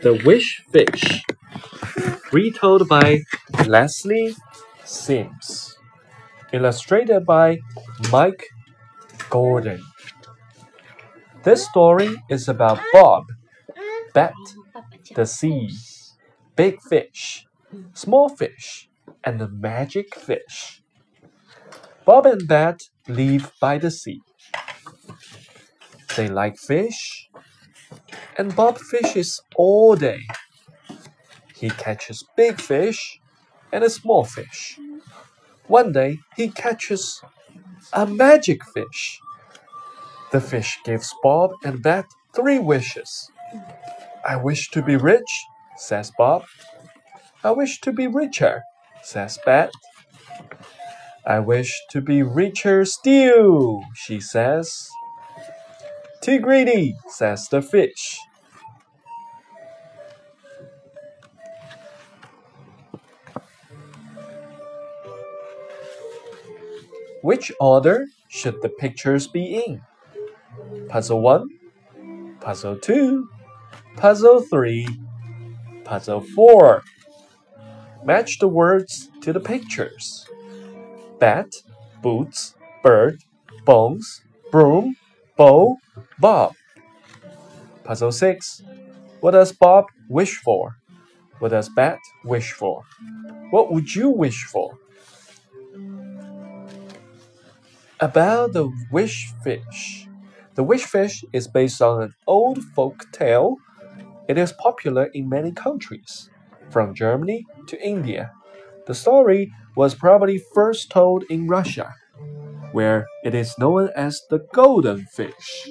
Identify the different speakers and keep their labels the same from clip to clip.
Speaker 1: The Wish Fish, retold by Lesley Sims, illustrated by Mike Gordon. This story is about Bob, Bet, the sea, big fish, small fish, and the magic fish. Bob and Bet live by the sea. They like fish, and Bob fishes all day. He catches big fish and a small fish. One day he catches a magic fish. The fish gives Bob and Bet three wishes. I wish to be rich, says Bob. I wish to be richer, says Bet. I wish to be richer still, she says. Too greedy, says the fish. Which order should the pictures be in? Puzzle 1, Puzzle 2, Puzzle 3, Puzzle 4. Match the words to the pictures. Bat, boots, bird, bones, broom, bow, Bob. Puzzle 6. What does Bob wish for? What does Bat wish for? What would you wish for? About the wish fish. The wish fish is based on an old folk tale. It is popular in many countries, from Germany to India. The story was probably first told in Russia, where it is known as the golden fish.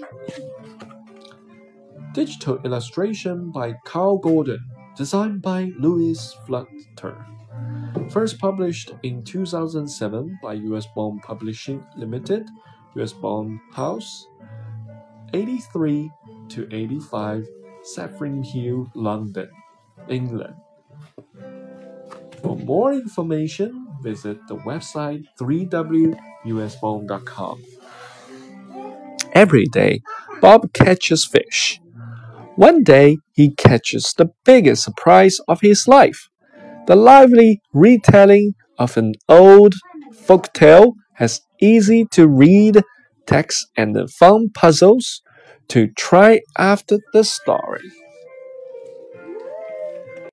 Speaker 1: Digital illustration by Carl Gordon, designed by Louis Flutter. First published in 2007 by Usborne Publishing Limited, Usborne House, 83 to 85 Saffron Hill, London, England. For more information, visit the website 3wusborne.com. Every day, Bob catches fish. One day, he catches the biggest surprise of his life. The lively retelling of an old folk tale has easy to read text and fun puzzles to try after the story.